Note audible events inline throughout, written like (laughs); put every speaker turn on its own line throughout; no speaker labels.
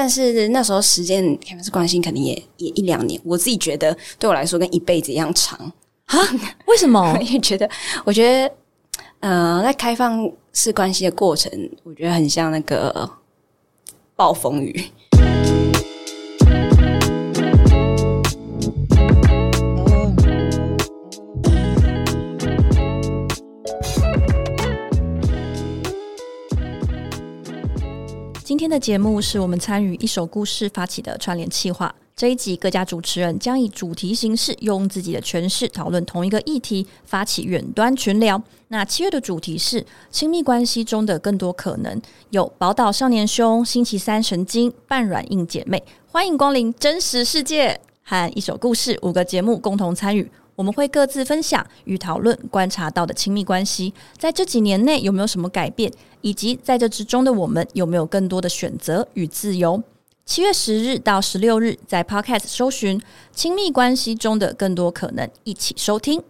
但是那时候时间开放是关系肯定也也一两年，我自己觉得对我来说跟一辈子一样长
啊？为什么？(laughs)
因为觉得我觉得呃，在开放式关系的过程，我觉得很像那个暴风雨。
今天的节目是我们参与一首故事发起的串联企划。这一集各家主持人将以主题形式，用自己的诠释讨论同一个议题，发起远端群聊。那七月的主题是亲密关系中的更多可能，有宝岛少年兄、星期三神经、半软硬姐妹，欢迎光临真实世界和一首故事五个节目共同参与。我们会各自分享与讨论观察到的亲密关系，在这几年内有没有什么改变，以及在这之中的我们有没有更多的选择与自由？七月十日到十六日，在 Podcast 搜寻“亲密关系中的更多可能”，一起收听。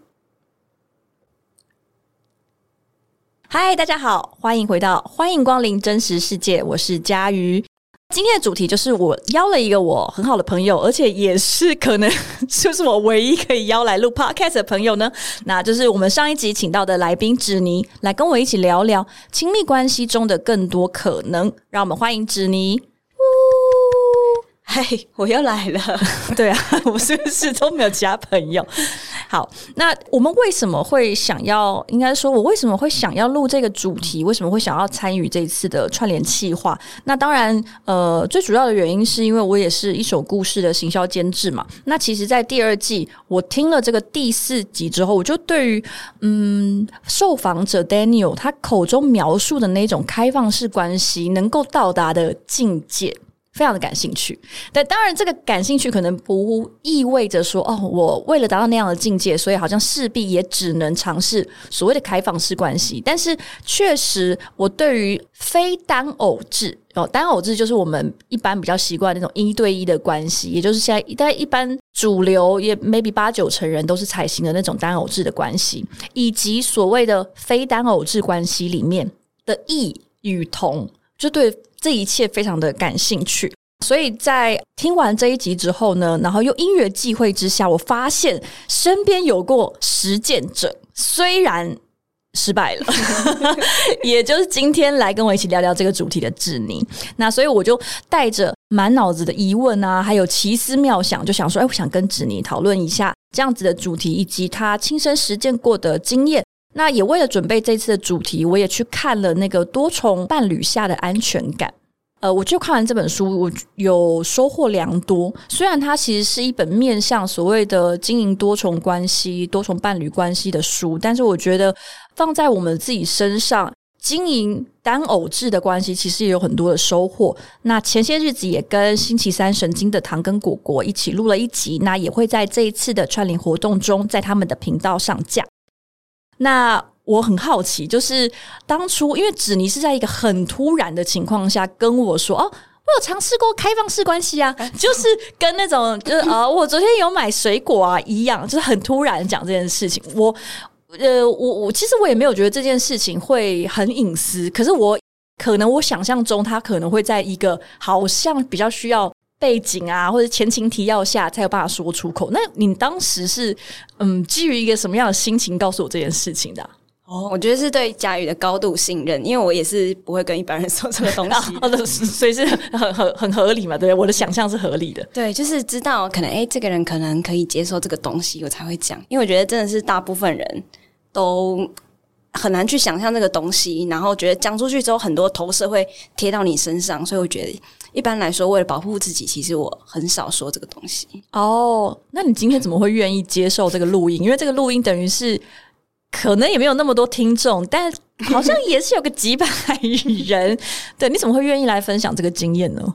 嗨，大家好，欢迎回到欢迎光临真实世界，我是佳瑜。今天的主题就是我邀了一个我很好的朋友，而且也是可能 (laughs) 就是我唯一可以邀来录 podcast 的朋友呢。那就是我们上一集请到的来宾芷妮，来跟我一起聊聊亲密关系中的更多可能。让我们欢迎芷妮。
嗨，我又来了。(laughs)
对啊，我是不是都没有其他朋友？(laughs) 好，那我们为什么会想要？应该说，我为什么会想要录这个主题？为什么会想要参与这一次的串联企划？那当然，呃，最主要的原因是因为我也是一首故事的行销监制嘛。那其实，在第二季我听了这个第四集之后，我就对于嗯，受访者 Daniel 他口中描述的那种开放式关系能够到达的境界。非常的感兴趣，但当然，这个感兴趣可能不意味着说，哦，我为了达到那样的境界，所以好像势必也只能尝试所谓的开放式关系。但是，确实，我对于非单偶制哦，单偶制就是我们一般比较习惯那种一对一的关系，也就是现在大概一般主流也 maybe 八九成人都是采行的那种单偶制的关系，以及所谓的非单偶制关系里面的异与同，就对。这一切非常的感兴趣，所以在听完这一集之后呢，然后又因缘际会之下，我发现身边有过实践者，虽然失败了，(laughs) 也就是今天来跟我一起聊聊这个主题的智妮。那所以我就带着满脑子的疑问啊，还有奇思妙想，就想说，哎，我想跟智妮讨论一下这样子的主题，以及他亲身实践过的经验。那也为了准备这次的主题，我也去看了那个多重伴侣下的安全感。呃，我就看完这本书，我有收获良多。虽然它其实是一本面向所谓的经营多重关系、多重伴侣关系的书，但是我觉得放在我们自己身上经营单偶制的关系，其实也有很多的收获。那前些日子也跟星期三神经的糖跟果果一起录了一集，那也会在这一次的串联活动中，在他们的频道上架。那我很好奇，就是当初因为子妮是在一个很突然的情况下跟我说：“哦，我有尝试过开放式关系啊，(laughs) 就是跟那种就是啊，我昨天有买水果啊一样，就是很突然讲这件事情。我呃，我我其实我也没有觉得这件事情会很隐私，可是我可能我想象中他可能会在一个好像比较需要。”背景啊，或者前情提要下才有办法说出口。那你当时是嗯，基于一个什么样的心情告诉我这件事情的？
哦，我觉得是对佳宇的高度信任，因为我也是不会跟一般人说这个东
西，(laughs) 所以是很很很合理嘛。对，我的想象是合理的。
对，就是知道可能哎，这个人可能可以接受这个东西，我才会讲。因为我觉得真的是大部分人都很难去想象这个东西，然后觉得讲出去之后，很多投射会贴到你身上，所以我觉得。一般来说，为了保护自己，其实我很少说这个东西。
哦，那你今天怎么会愿意接受这个录音？因为这个录音等于是可能也没有那么多听众，但好像也是有个几百人。对，你怎么会愿意来分享这个经验呢？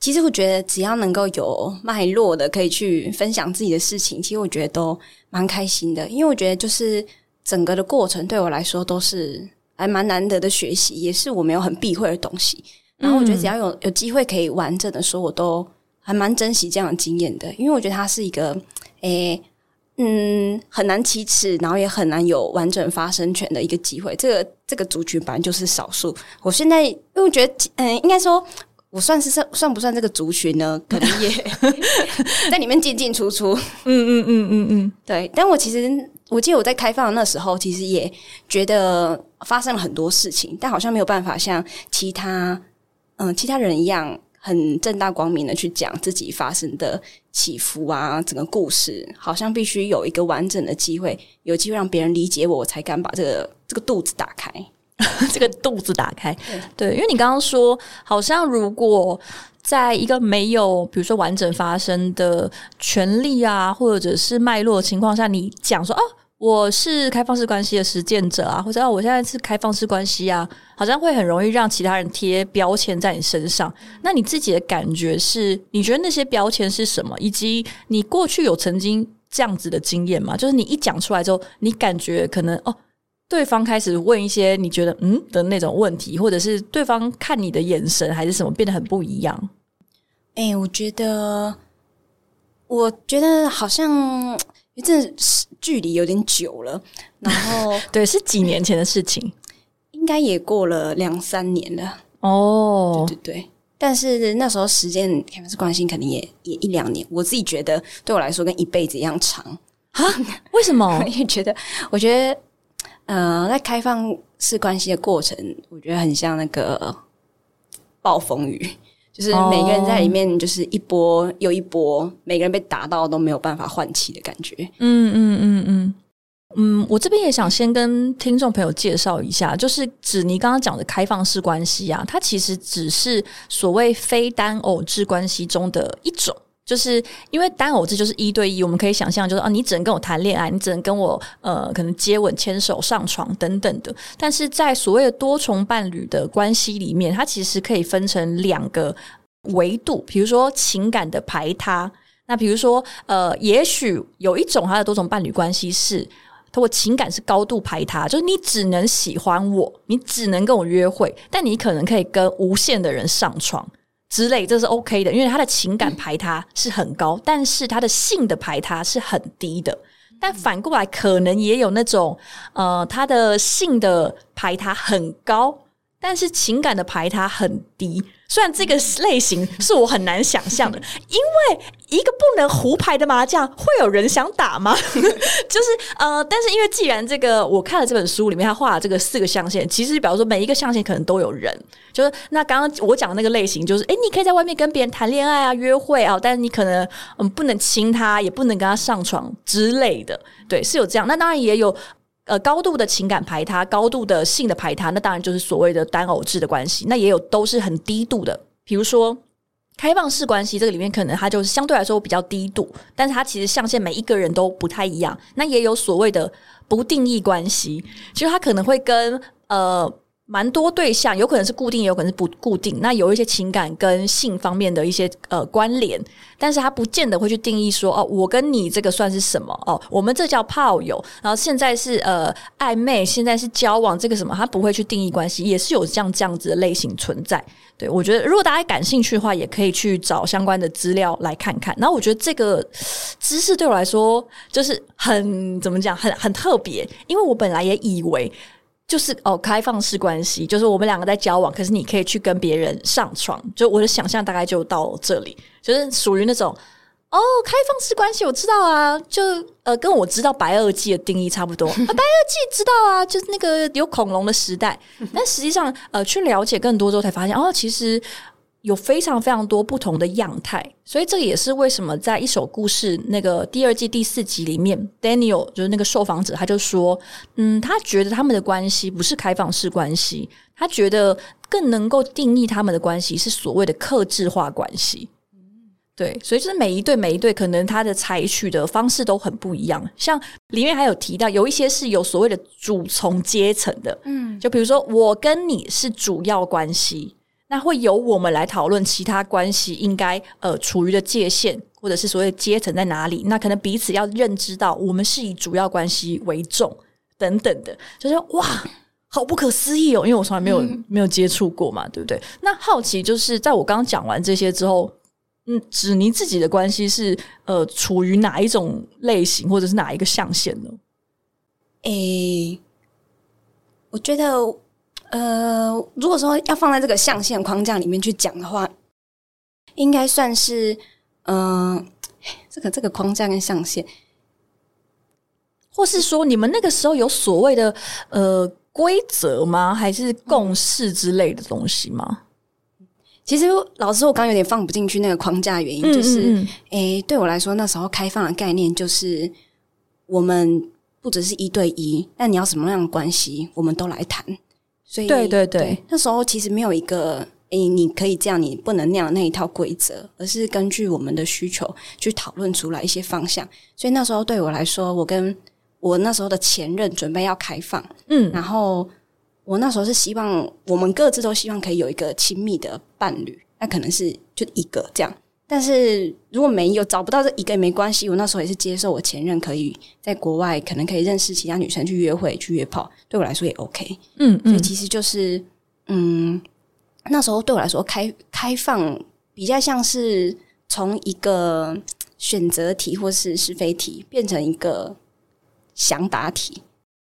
其实我觉得，只要能够有脉络的，可以去分享自己的事情，其实我觉得都蛮开心的。因为我觉得，就是整个的过程对我来说都是还蛮难得的学习，也是我没有很避讳的东西。然后我觉得只要有有机会可以完整的说，我都还蛮珍惜这样的经验的，因为我觉得它是一个诶嗯很难启齿，然后也很难有完整发声权的一个机会。这个这个族群本来就是少数。我现在因为我觉得嗯应该说我算是算算不算这个族群呢？(laughs) 可能也 (laughs) 在里面进进出出。
嗯嗯嗯嗯嗯，
对。但我其实我记得我在开放那时候，其实也觉得发生了很多事情，但好像没有办法像其他嗯其他人一样很正大光明的去讲自己发生的起伏啊，整个故事好像必须有一个完整的机会，有机会让别人理解我，我才敢把这个这个肚子打开。(laughs)
这个肚子打开，对，因为你刚刚说，好像如果在一个没有，比如说完整发生的权利啊，或者是脉络的情况下，你讲说哦，我是开放式关系的实践者啊，或者哦，我现在是开放式关系啊，好像会很容易让其他人贴标签在你身上。那你自己的感觉是，你觉得那些标签是什么？以及你过去有曾经这样子的经验吗？就是你一讲出来之后，你感觉可能哦。对方开始问一些你觉得嗯的那种问题，或者是对方看你的眼神还是什么变得很不一样。
哎，我觉得，我觉得好像这距离有点久了。然后，(laughs)
对，是几年前的事情，(laughs)
应该也过了两三年了。哦，对对对。但是那时候时间开放式关心肯定也也一两年。我自己觉得对我来说跟一辈子一样长
啊？为什么？(laughs)
因为觉得，我觉得。呃，在开放式关系的过程，我觉得很像那个暴风雨，就是每个人在里面就是一波又一波，每个人被打到都没有办法换气的感觉。
嗯嗯嗯嗯嗯，我这边也想先跟听众朋友介绍一下，就是指你刚刚讲的开放式关系啊，它其实只是所谓非单偶制关系中的一种。就是因为单偶制就是一对一，我们可以想象，就是啊，你只能跟我谈恋爱，你只能跟我呃，可能接吻、牵手、上床等等的。但是在所谓的多重伴侣的关系里面，它其实可以分成两个维度，比如说情感的排他。那比如说呃，也许有一种它的多重伴侣关系是，通过情感是高度排他，就是你只能喜欢我，你只能跟我约会，但你可能可以跟无限的人上床。之类，这是 OK 的，因为他的情感排他是很高，但是他的性的排他是很低的。但反过来，可能也有那种，呃，他的性的排他很高，但是情感的排他很低。虽然这个类型是我很难想象的，因为一个不能胡牌的麻将，会有人想打吗？(laughs) 就是呃，但是因为既然这个我看了这本书里面他画了这个四个象限，其实比如说每一个象限可能都有人，就是那刚刚我讲的那个类型，就是哎，你可以在外面跟别人谈恋爱啊、约会啊，但是你可能嗯不能亲他，也不能跟他上床之类的，对，是有这样。那当然也有。呃，高度的情感排他，高度的性的排他，那当然就是所谓的单偶制的关系。那也有都是很低度的，比如说开放式关系，这个里面可能它就是相对来说比较低度，但是它其实象限每一个人都不太一样。那也有所谓的不定义关系，其实它可能会跟呃。蛮多对象，有可能是固定，也有可能是不固定。那有一些情感跟性方面的一些呃关联，但是他不见得会去定义说哦，我跟你这个算是什么哦？我们这叫炮友，然后现在是呃暧昧，现在是交往，这个什么他不会去定义关系，也是有这样这样子的类型存在。对我觉得，如果大家感兴趣的话，也可以去找相关的资料来看看。然后我觉得这个知识对我来说就是很怎么讲，很很特别，因为我本来也以为。就是哦，开放式关系，就是我们两个在交往，可是你可以去跟别人上床。就我的想象大概就到这里，就是属于那种哦，开放式关系我知道啊，就呃，跟我知道白垩纪的定义差不多。(laughs) 啊，白垩纪知道啊，就是那个有恐龙的时代。但实际上，呃，去了解更多之后，才发现哦，其实。有非常非常多不同的样态，所以这也是为什么在一首故事那个第二季第四集里面，Daniel 就是那个受访者，他就说，嗯，他觉得他们的关系不是开放式关系，他觉得更能够定义他们的关系是所谓的克制化关系。对，所以就是每一对每一对，可能他的采取的方式都很不一样。像里面还有提到，有一些是有所谓的主从阶层的，嗯，就比如说我跟你是主要关系。那会由我们来讨论其他关系应该呃处于的界限，或者是所谓阶层在哪里？那可能彼此要认知到，我们是以主要关系为重等等的，就是哇，好不可思议哦！因为我从来没有没有接触过嘛，对不对？那好奇就是在我刚刚讲完这些之后，嗯，指你自己的关系是呃处于哪一种类型，或者是哪一个象限呢？
诶，我觉得。呃，如果说要放在这个象限框架里面去讲的话，应该算是，嗯，这个这个框架跟象限，
或是说你们那个时候有所谓的呃规则吗？还是共识之类的东西吗？
其实老师，我刚刚有点放不进去那个框架，原因就是，
嗯嗯
诶，对我来说，那时候开放的概念就是，我们不只是一对一，那你要什么样的关系，我们都来谈。所以，
对对对
那时候其实没有一个，诶，你可以这样，你不能那样那一套规则，而是根据我们的需求去讨论出来一些方向。所以那时候对我来说，我跟我那时候的前任准备要开放，
嗯
然后我那时候是希望我们各自都希望可以有一个亲密的伴侣，那可能是就一个这样。但是如果没有找不到这一个也没关系，我那时候也是接受我前任可以在国外可能可以认识其他女生去约会去约炮，对我来说也 OK。
嗯嗯
所以其实就是嗯，那时候对我来说开开放比较像是从一个选择题或是是非题变成一个详答题，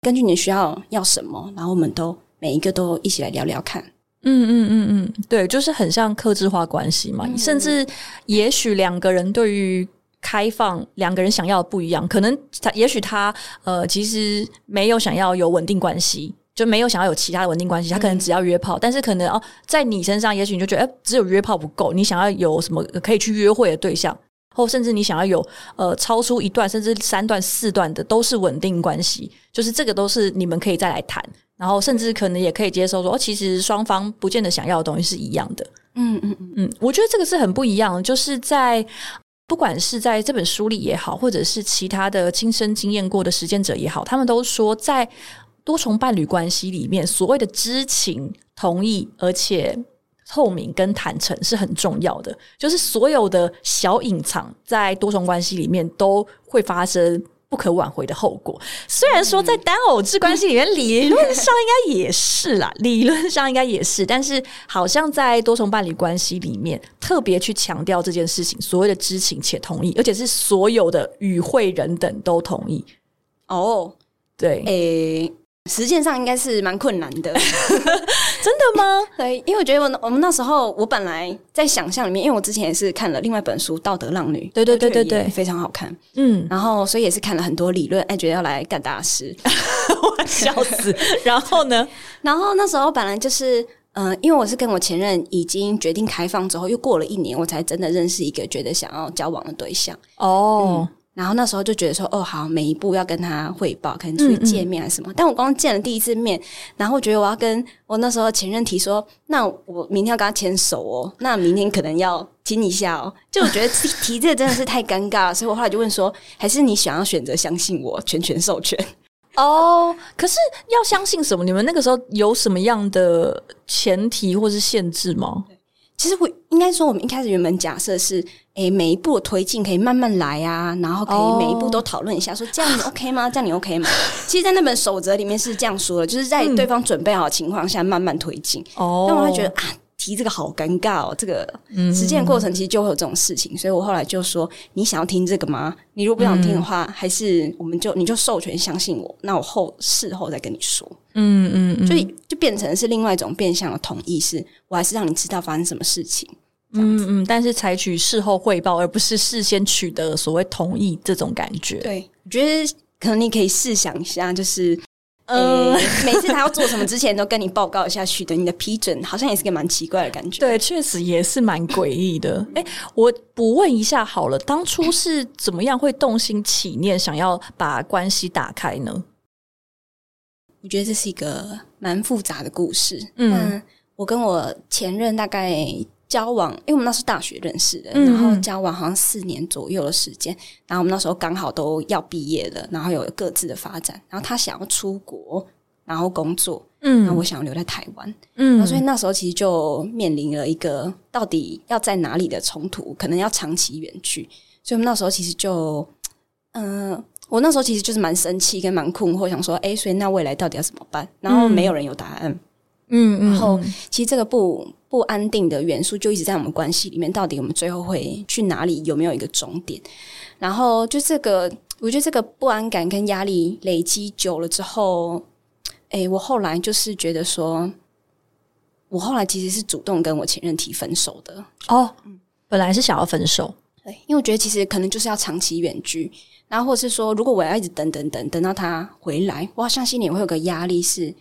根据你需要要什么，然后我们都每一个都一起来聊聊看。
嗯嗯嗯嗯，对，就是很像克制化关系嘛。甚至也许两个人对于开放，两个人想要的不一样，可能他也许他呃其实没有想要有稳定关系。就没有想要有其他的稳定关系，他可能只要约炮，但是可能哦，在你身上，也许你就觉得，哎、只有约炮不够，你想要有什么可以去约会的对象，或甚至你想要有呃超出一段甚至三段四段的都是稳定关系，就是这个都是你们可以再来谈，然后甚至可能也可以接受说，哦，其实双方不见得想要的东西是一样的。
嗯嗯嗯，
嗯，我觉得这个是很不一样的，就是在不管是在这本书里也好，或者是其他的亲身经验过的实践者也好，他们都说在多重伴侣关系里面，所谓的知情、同意，而且透明跟坦诚是很重要的。就是所有的小隐藏，在多重关系里面都会发生。不可挽回的后果。虽然说在单偶制关系里面，理论上应该也是啦，(laughs) 理论上应该也是，但是好像在多重伴侣关系里面，特别去强调这件事情，所谓的知情且同意，而且是所有的与会人等都同意。
哦，
对，
诶、实践上应该是蛮困难的。(laughs)
真的吗？
对，因为我觉得我我们那时候，我本来在想象里面，因为我之前也是看了另外一本书《道德浪女》，
对对对对对
非常好看。
嗯，
然后所以也是看了很多理论，哎，觉得要来干大事。(laughs)
我笑死。(laughs) 然后呢？
然后那时候本来就是，嗯、因为我是跟我前任已经决定开放之后，又过了一年，我才真的认识一个觉得想要交往的对象。
哦，
然后那时候就觉得说，哦，好，每一步要跟他汇报，可能出去见面还是什么。但我刚见了第一次面，然后我觉得我要跟我那时候前任提说，那我明天要跟他牵手哦，那明天可能要亲一下哦。就我觉得提 (laughs) 提这个真的是太尴尬了，所以我后来就问说，还是你想要选择相信我，全权授权？(laughs)
哦，可是要相信什么？你们那个时候有什么样的前提或是限制吗？
其实我应该说，我们一开始原本假设是，诶，每一步的推进可以慢慢来啊，然后可
哦
以每一步都讨论一下，说这样你 OK 吗？这样你 OK 吗？其实，在那本守则里面是这样说的，就是在对方准备好的情况下慢慢推进。
哦
但我会觉得啊，提这个好尴尬哦，这个实践过程其实就会有这种事情，所以我后来就说，你想要听这个吗？你如果不想听的话，还是我们就你就授权相信我，那我后事后再跟你说。
嗯嗯嗯，
就就变成是另外一种变相的同意，是我还是让你知道发生什么事情。
嗯嗯，但是采取事后汇报，而不是事先取得所谓同意这种感觉。
对，我觉得可能你可以试想一下，就是。
嗯
呃，每次他要做什么之前，都跟你报告一下，取得你的批准，好像也是个蛮奇怪的感觉。
对，确实也是蛮诡异的。(laughs) 哎，我补问一下好了，当初是怎么样会动心起念，想要把关系打开呢？
我觉得这是一个蛮复杂的故事。
嗯
我跟我前任大概交往，因为我们那是大学认识的，
嗯
然后
嗯
交往好像四年左右的时间，然后我们那时候刚好都要毕业了，然后有各自的发展，然后他想要出国，然后工作，
嗯。
然后我想要留在台湾，
嗯。
然后所以那时候其实就面临了一个到底要在哪里的冲突，可能要长期远距，所以我们那时候其实就，嗯、我那时候其实就是蛮生气跟蛮困惑，想说，哎，所以那未来到底要怎么办？然后没有人有答案，
嗯嗯，
然后其实这个不不安定的元素就一直在我们关系里面，到底我们最后会去哪里？有没有一个终点？然后就这个，我觉得这个不安感跟压力累积久了之后，哎，我后来就是觉得说，我后来其实是主动跟我前任提分手的。
哦，本来是想要分手，
对，因为我觉得其实可能就是要长期远距，然后或者是说，如果我要一直等等等等到他回来，我好像心里会有个压力是。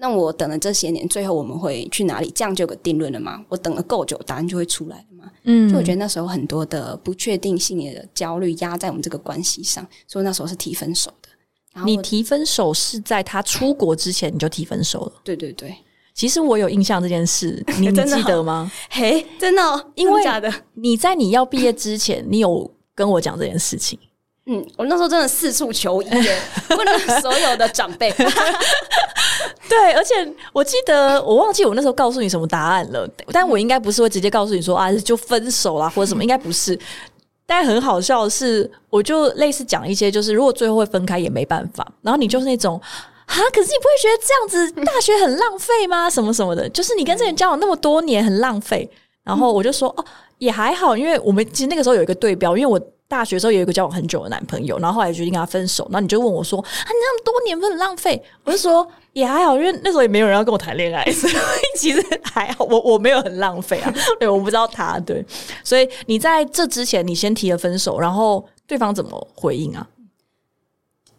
那我等了这些年，最后我们会去哪里？这样就有个定论了吗？我等了够久，答案就会出来了吗？嗯，就我觉得那时候很多的不确定性的焦虑压在我们这个关系上，所以那时候是提分手的。
你提分手是在他出国之前你就提分手了？
对对对，
其实我有印象这件事，你 (laughs) 你记得吗？(laughs)
嘿，真的，
因为
假的？
你在你要毕业之前，你有跟我讲这件事情。
嗯，我那时候真的四处求医，(laughs) 问了所有的长辈。(laughs)
对，而且我记得我忘记我那时候告诉你什么答案了，但我应该不是会直接告诉你说啊，就分手啦 (laughs) 或者什么，应该不是。但很好笑的是，我就类似讲一些，就是如果最后会分开也没办法，然后你就是那种啊，可是你不会觉得这样子大学很浪费吗？什么什么的，就是你跟这人交往那么多年很浪费。然后我就说哦，也还好，因为我们其实那个时候有一个对标，因为我。大学时候有一个交往很久的男朋友，然后后来决定跟他分手。那你就问我说：“啊，你那么多年不很浪费？”我就说也还好，因为那时候也没有人要跟我谈恋爱，(laughs) 所以其实还好。我我没有很浪费啊，对，我不知道他对。所以你在这之前，你先提了分手，然后对方怎么回应啊？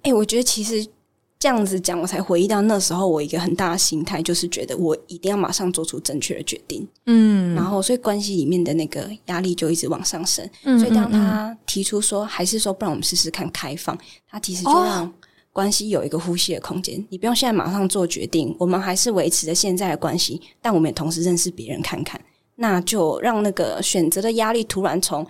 哎，我觉得其实。这样子讲，我才回忆到那时候我一个很大的心态，就是觉得我一定要马上做出正确的决定。嗯，然后所以关系里面的那个压力就一直往上升。所以当他提出说，还是说不然我们试试看开放，他其实就让关系有一个呼吸的空间。你不用现在马上做决定，我们还是维持着现在的关系，但我们也同时认识别人看看，那就让那个选择的压力突然从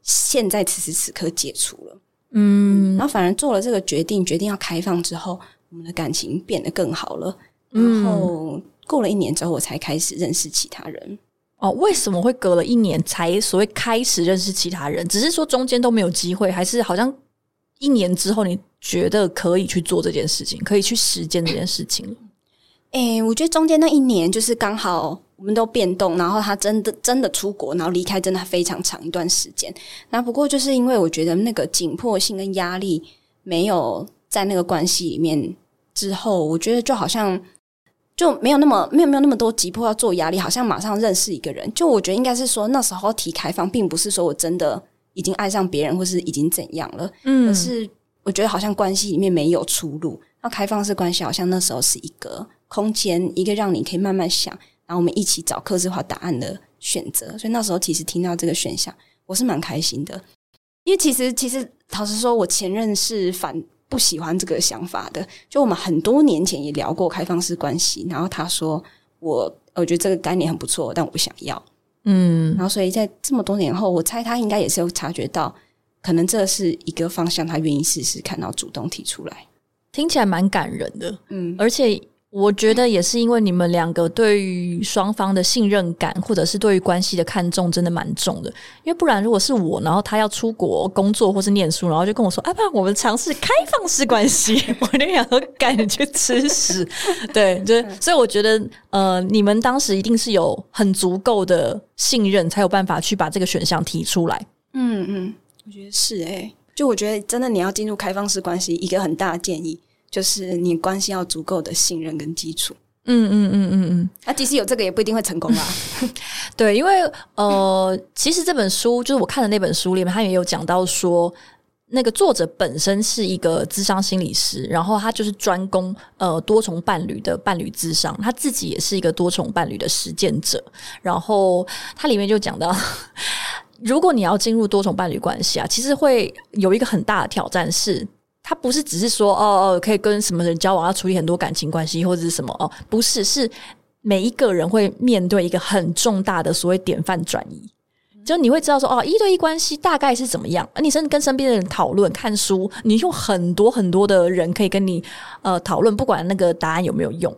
现在此时此刻解除了。嗯，然后反而做了这个决定，决定要开放之后，我们的感情变得更好了。然后过了一年之后，我才开始认识其他人。
哦，为什么会隔了一年才所谓开始认识其他人？只是说中间都没有机会，还是好像一年之后你觉得可以去做这件事情，可以去实践这件事情？
哎，我觉得中间那一年就是刚好。我们都变动，然后他真的真的出国，然后离开真的非常长一段时间。那不过就是因为我觉得那个紧迫性跟压力没有在那个关系里面之后，我觉得就好像就没有那么没有没有那么多急迫要做压力，好像马上认识一个人。就我觉得应该是说那时候提开放，并不是说我真的已经爱上别人，或是已经怎样了，嗯，而是我觉得好像关系里面没有出路。那开放式关系好像那时候是一个空间，一个让你可以慢慢想。然后我们一起找克制化答案的选择，所以那时候其实听到这个选项，我是蛮开心的。因为其实其实老实说，我前任是反不喜欢这个想法的。就我们很多年前也聊过开放式关系，然后他说我我觉得这个概念很不错，但我不想要。嗯，然后所以在这么多年后，我猜他应该也是有察觉到，可能这是一个方向，他愿意试试看，到主动提出来，
听起来蛮感人的。嗯，而且。我觉得也是因为你们两个对于双方的信任感，或者是对于关系的看重，真的蛮重的。因为不然，如果是我，然后他要出国工作或是念书，然后就跟我说：“啊，不然我们尝试开放式关系。(laughs) ”我就想说：“赶紧去吃屎！”对，就所以我觉得，呃，你们当时一定是有很足够的信任，才有办法去把这个选项提出来。
嗯嗯，我觉得是诶，就我觉得真的，你要进入开放式关系，一个很大的建议。就是你关系要足够的信任跟基础，嗯嗯嗯嗯嗯，那即使有这个也不一定会成功啊。(laughs)
对，因为呃，其实这本书就是我看的那本书里面，他也有讲到说，那个作者本身是一个智商心理师，然后他就是专攻呃多重伴侣的伴侣智商，他自己也是一个多重伴侣的实践者，然后他里面就讲到，(laughs) 如果你要进入多重伴侣关系啊，其实会有一个很大的挑战是。他不是只是说哦哦，可以跟什么人交往，要处理很多感情关系或者是什么哦，不是，是每一个人会面对一个很重大的所谓典范转移，就你会知道说哦，一对一关系大概是怎么样，你甚至跟身边的人讨论、看书，你用很多很多的人可以跟你呃讨论，不管那个答案有没有用，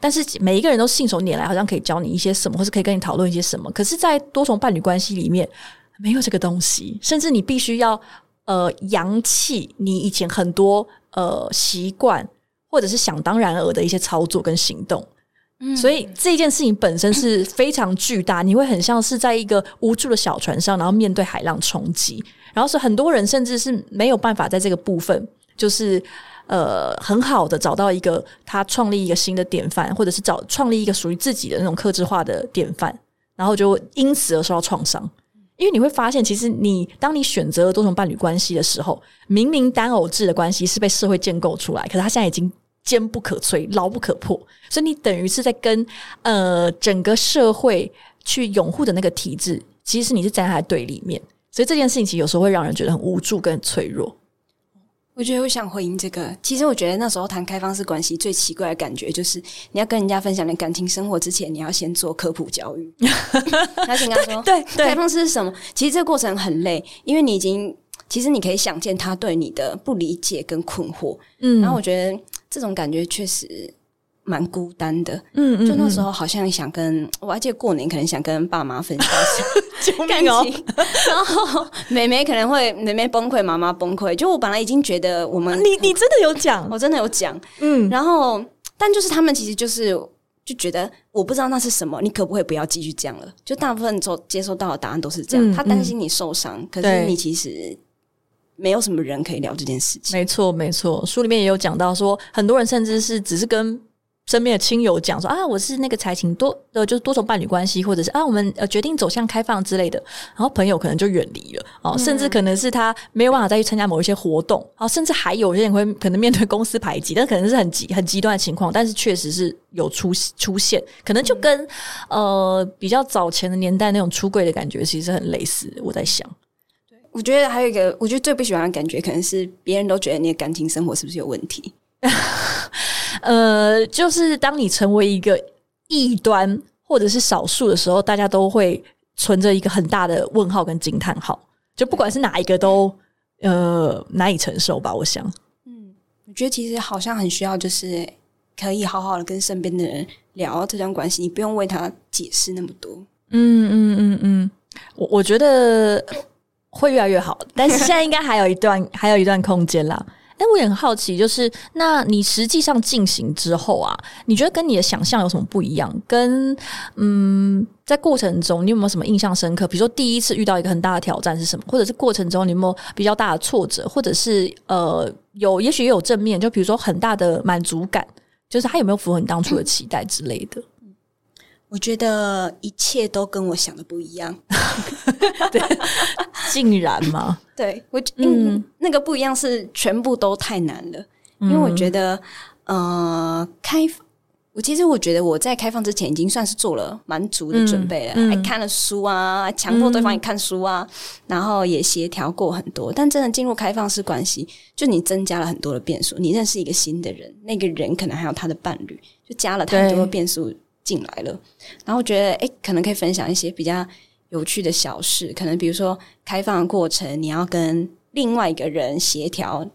但是每一个人都信手拈来，好像可以教你一些什么，或是可以跟你讨论一些什么。可是，在多重伴侣关系里面，没有这个东西，甚至你必须要。呃，扬弃你以前很多呃习惯，或者是想当然而的一些操作跟行动，嗯，所以这件事情本身是非常巨大，你会很像是在一个无助的小船上，然后面对海浪冲击，然后是很多人甚至是没有办法在这个部分，就是呃很好的找到一个他创立一个新的典范，或者是找创立一个属于自己的那种克制化的典范，然后就因此而受到创伤。因为你会发现，其实你当你选择了多重伴侣关系的时候，明明单偶制的关系是被社会建构出来，可是它现在已经坚不可摧、牢不可破，所以你等于是在跟呃整个社会去拥护的那个体制，其实你是站在对立面，所以这件事情其实有时候会让人觉得很无助跟脆弱。
我觉得我想回应这个。其实我觉得那时候谈开放式关系最奇怪的感觉，就是你要跟人家分享你感情生活之前，你要先做科普教育。(laughs) 他先跟他说：“
对对
开放式是什么？”其实这个过程很累，因为你已经其实你可以想见他对你的不理解跟困惑。
嗯
然后我觉得这种感觉确实蛮孤单的。
嗯嗯
就那时候好像想跟我还记得过年可能想跟爸妈分享一下 (laughs)
救
感！情，然后妹妹可能会妹妹崩溃，妈妈崩溃。就我本来已经觉得我们
你你真的有讲，
我真的有讲，
嗯，
然后但就是他们其实就是就觉得我不知道那是什么，你可不可以不要继续这样了？就大部分接接收到的答案都是这样，
嗯
他担心你受伤，可是你其实没有什么人可以聊这件事情。
没错没错，书里面也有讲到说，很多人甚至是只是跟。身边的亲友讲说啊，我是那个才情多呃，就是多重伴侣关系，或者是啊，我们呃决定走向开放之类的，然后朋友可能就远离了哦，甚至可能是他没有办法再去参加某一些活动，啊，甚至还有些人会可能面对公司排挤，但可能是很极很极端的情况，但是确实是有出出现，可能就跟、呃比较早前的年代那种出柜的感觉其实很类似。我在想，
我觉得还有一个，我觉得最不喜欢的感觉，可能是别人都觉得你的感情生活是不是有问题？
呃，就是当你成为一个异端或者是少数的时候，大家都会存着一个很大的问号跟惊叹号，就不管是哪一个都呃难以承受吧。我想，嗯
我觉得其实好像很需要，就是可以好好的跟身边的人聊这段关系，你不用为他解释那么多。
嗯嗯嗯嗯，我我觉得会越来越好，但是现在应该还有一段还有一段空间啦。哎，我也很好奇，就是那你实际上进行之后啊，你觉得跟你的想象有什么不一样？跟嗯，在过程中你有没有什么印象深刻？比如说第一次遇到一个很大的挑战是什么，或者是过程中你有没有比较大的挫折，或者是呃有也许也有正面，就比如说很大的满足感，就是它有没有符合你当初的期待之类的？
我觉得一切都跟我想的不一样。(laughs)
竟然吗？(laughs)
对我，
嗯
嗯，那个不一样是全部都太难了，因为我觉得，呃，开，我其实我觉得我在开放之前已经算是做了蛮足的准备了，还看了书啊，还强迫对方也看书啊，然后也协调过很多。但真的进入开放式关系，就你增加了很多的变数，你认识一个新的人，那个人可能还有他的伴侣，就加了太多的变数进来了。然后我觉得，哎，可能可以分享一些比较有趣的小事，可能比如说开放的过程，你要跟另外一个人协调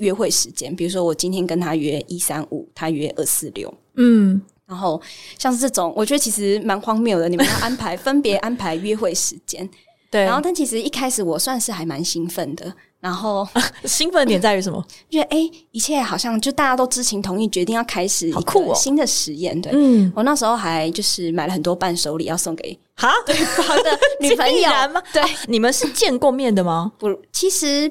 约会时间，比如说我今天跟他约一三五，他约二四六。
嗯，
然后像是这种，我觉得其实蛮荒谬的。你们要安排分别安排约会时间，(laughs)
对。
然后但其实一开始我算是还蛮兴奋的，然后 (laughs)
兴奋点在于什么？
觉得哎，一切好像就大家都知情同意，决定要开始一
好酷哦
个新的实验。对、
嗯，
我那时候还就是买了很多伴手礼要送给
哈，(laughs)
对方的女朋友 (laughs)
吗？
对，
你们是见过面的吗？
不，其实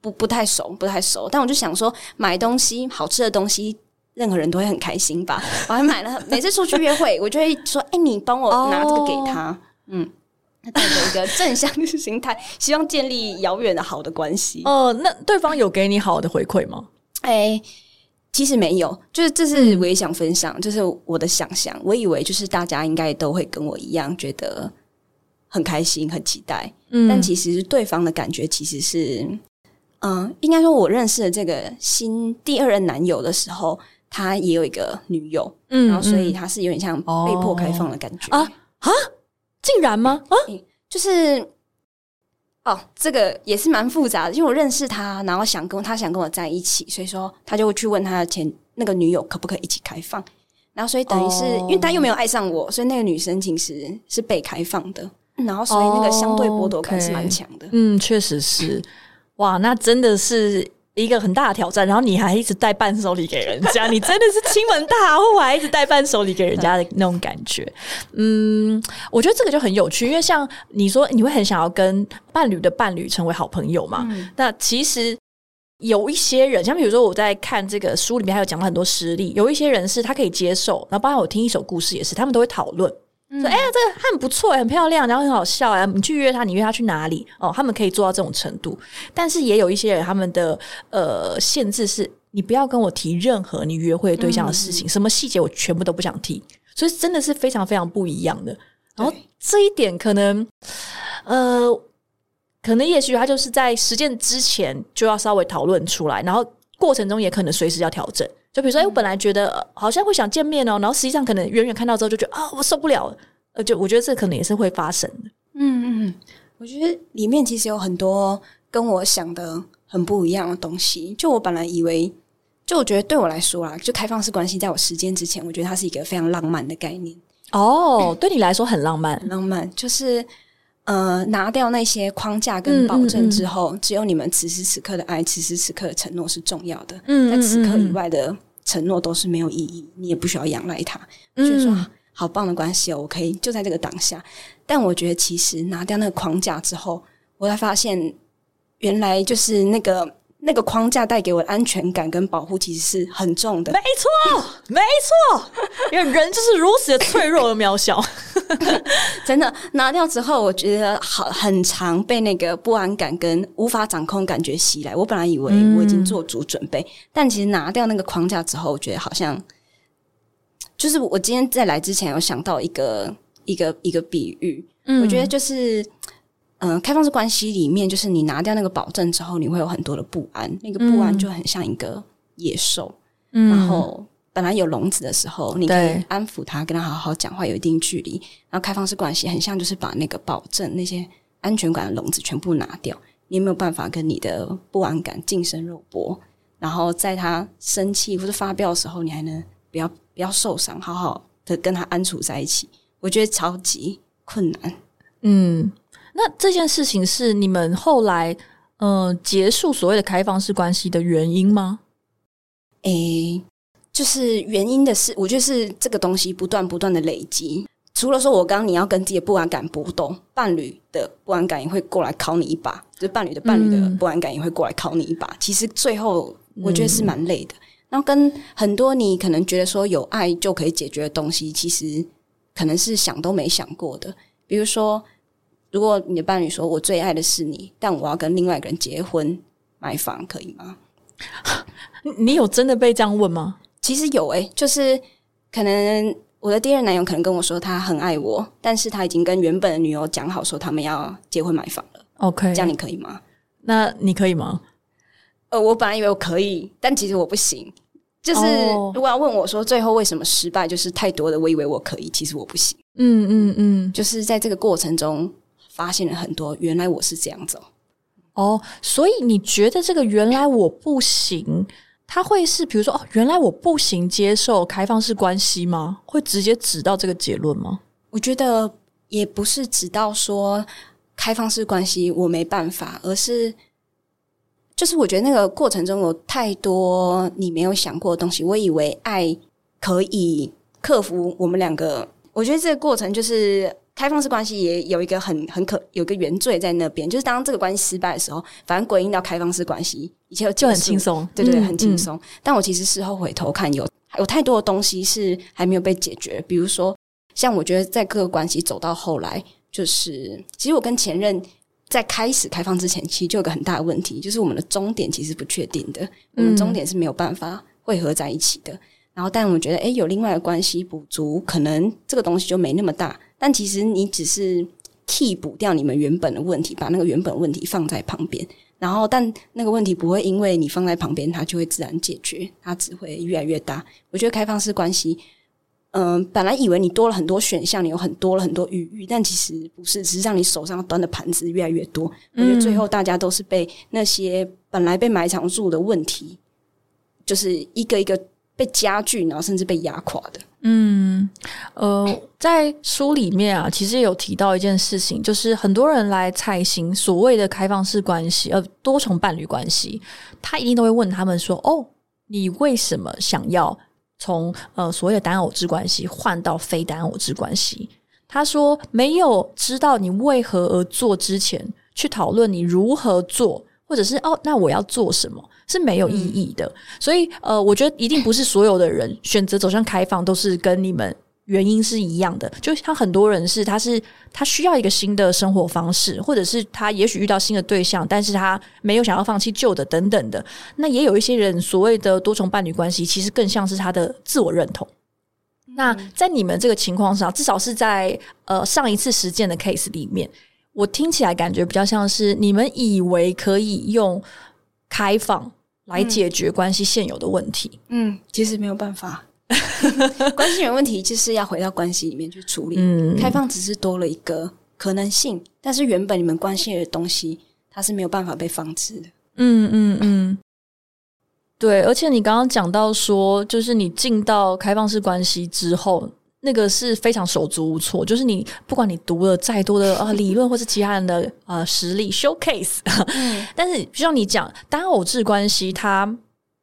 不不太熟，不太熟。但我就想说，买东西好吃的东西，任何人都会很开心吧。我还买了，每次出去约会，我就会说：“哎、你帮我拿这个给他。嗯，他带着一个正向的心态，(laughs) 希望建立遥远的好的关系。
哦、那对方有给你好的回馈吗？
哎、其实没有，就是这是我也想分享，就是我的想象。我以为就是大家应该都会跟我一样，觉得很开心、很期待。
嗯
但其实对方的感觉其实是，嗯，应该说，我认识的这个新第二任男友的时候，他也有一个女友，
嗯
然后所以
嗯
他是有点像被迫开放的感觉
啊竟然吗？啊，
就是。哦，这个也是蛮复杂的，因为我认识他，然后想跟他想跟我在一起，所以说他就会去问他的前那个女友可不可以一起开放，然后所以等于是、
哦
因为他又没有爱上我，所以那个女生其实是被开放的，然后所以那个相对剥夺感是蛮强的。
嗯，确实是。哇，那真的是一个很大的挑战。然后你还一直带伴手礼给人家，你真的是亲门大户，还一直带伴手礼给人家的那种感觉。(laughs) 嗯，我觉得这个就很有趣，因为像你说，你会很想要跟伴侣的伴侣成为好朋友嘛？
嗯
那其实有一些人，像比如说我在看这个书里面，还有讲了很多实例，有一些人是他可以接受，然后包括我听一首故事也是，他们都会讨论。说哎呀，这个他很不错，很漂亮，然后很好笑啊，你去约他，你约他去哪里？哦，他们可以做到这种程度。但是也有一些人，他们的呃限制是，你不要跟我提任何你约会对象的事情，什么细节我全部都不想提。所以真的是非常非常不一样的。然后这一点可能，呃，可能也许他就是在实践之前就要稍微讨论出来，然后过程中也可能随时要调整。就比如说，哎，我本来觉得好像会想见面哦，然后实际上可能远远看到之后就觉得啊，我受不了了。呃，就我觉得这可能也是会发生的。
嗯嗯，我觉得里面其实有很多跟我想的很不一样的东西。就我本来以为，就我觉得对我来说啦，就开放式关系，在我时间之前，我觉得它是一个非常浪漫的概念。
哦，对你来说很浪漫，
浪漫就是呃，拿掉那些框架跟保证之后，只有你们此时此刻的爱，此时此刻的承诺是重要的。嗯，在此刻以外的承诺都是没有意义，你也不需要仰赖它。就是说好棒的关系哦，我可以就在这个当下。但我觉得其实拿掉那个框架之后，我才发现原来就是那个。那个框架带给我的安全感跟保护，其实是很重的。
没错，没错，因为人就是如此的脆弱而渺小。(laughs)
真的拿掉之后，我觉得好很长被那个不安感跟无法掌控感觉袭来。我本来以为我已经做足准备，但其实拿掉那个框架之后，我觉得好像就是我今天在来之前有想到一个一个一个比喻，我觉得就是。嗯，开放式关系里面，就是你拿掉那个保证之后，你会有很多的不安。那个不安就很像一个野兽，嗯然后本来有笼子的时候，你可以安抚它，跟它好好讲话，有一定距离。然后开放式关系很像，就是把那个保证、那些安全感的笼子全部拿掉，你也没有办法跟你的不安感近身肉搏？然后在他生气或者发飙的时候，你还能不要不要受伤，好好的跟他安处在一起？我觉得超级困难。嗯。
那这件事情是你们后来呃结束所谓的开放式关系的原因吗？
诶，就是原因的是，我觉得是这个东西不断不断的累积。除了说我刚你要跟自己的不安感搏斗，伴侣的不安感也会过来考你一把，就是伴侣的伴侣的不安感也会过来考你一把。其实最后我觉得是蛮累的。然后跟很多你可能觉得说有爱就可以解决的东西，其实可能是想都没想过的，比如说。如果你的伴侣说：“我最爱的是你，但我要跟另外一个人结婚买房，可以吗？” (laughs)
你有真的被这样问吗？
其实有诶，就是可能我的第二男友可能跟我说他很爱我，但是他已经跟原本的女友讲好说他们要结婚买房了。
OK，
这样你可以吗？
那你可以吗？
呃，我本来以为我可以，但其实我不行。就是如果要问我说最后为什么失败，就是太多的我以为我可以，其实我不行。嗯嗯嗯，就是在这个过程中。发现了很多，原来我是这样子
哦。所以你觉得这个原来我不行，他会是比如说哦，原来我不行接受开放式关系吗？会直接指到这个结论吗？
我觉得也不是指到说开放式关系我没办法，而是就是我觉得那个过程中有太多你没有想过的东西。我以为爱可以克服我们两个，我觉得这个过程就是。开放式关系也有一个很很可有个原罪在那边，就是当这个关系失败的时候，反正归因到开放式关系，一切
就很轻松，
对对，很轻松。但我其实事后回头看，有有太多的东西是还没有被解决。比如说，像我觉得在各个关系走到后来，就是其实我跟前任在开始开放之前，其实就有个很大的问题，就是我们的终点其实不确定的，我们终点是没有办法汇合在一起的。然后，但我觉得，哎，有另外的关系补足，可能这个东西就没那么大。但其实你只是替补掉你们原本的问题，把那个原本问题放在旁边。然后，但那个问题不会因为你放在旁边，它就会自然解决，它只会越来越大。我觉得开放式关系，嗯，本来以为你多了很多选项，你有很多了很多余裕，但其实不是，只是让你手上端的盘子越来越多。我觉得最后大家都是被那些本来被埋藏住的问题，就是一个一个。被加剧，然后甚至被压垮的。
嗯，呃，在书里面啊，其实有提到一件事情，就是很多人来采行所谓的开放式关系，呃，多重伴侣关系，他一定都会问他们说：“哦，你为什么想要从呃所谓的单偶制关系换到非单偶制关系？”他说：“没有知道你为何而做之前，去讨论你如何做，或者是哦，那我要做什么？”是没有意义的，所以呃，我觉得一定不是所有的人选择走向开放都是跟你们原因是一样的，就像很多人是他是他需要一个新的生活方式，或者是他也许遇到新的对象，但是他没有想要放弃旧的等等的。那也有一些人所谓的多重伴侣关系，其实更像是他的自我认同。那在你们这个情况上，至少是在呃上一次实践的 case 里面，我听起来感觉比较像是你们以为可以用开放来解决关系现有的问题。
嗯，其实没有办法。(laughs) 关系有问题就是要回到关系里面去处理。嗯开放只是多了一个可能性，但是原本你们关系的东西，它是没有办法被放置的。
嗯嗯嗯，对。而且你刚刚讲到说，就是你进到开放式关系之后，那个是非常手足无措。就是你不管你读了再多的啊理论，或是其他人的呃实力 showcase，(laughs) 但是就像你讲单偶制关系，它。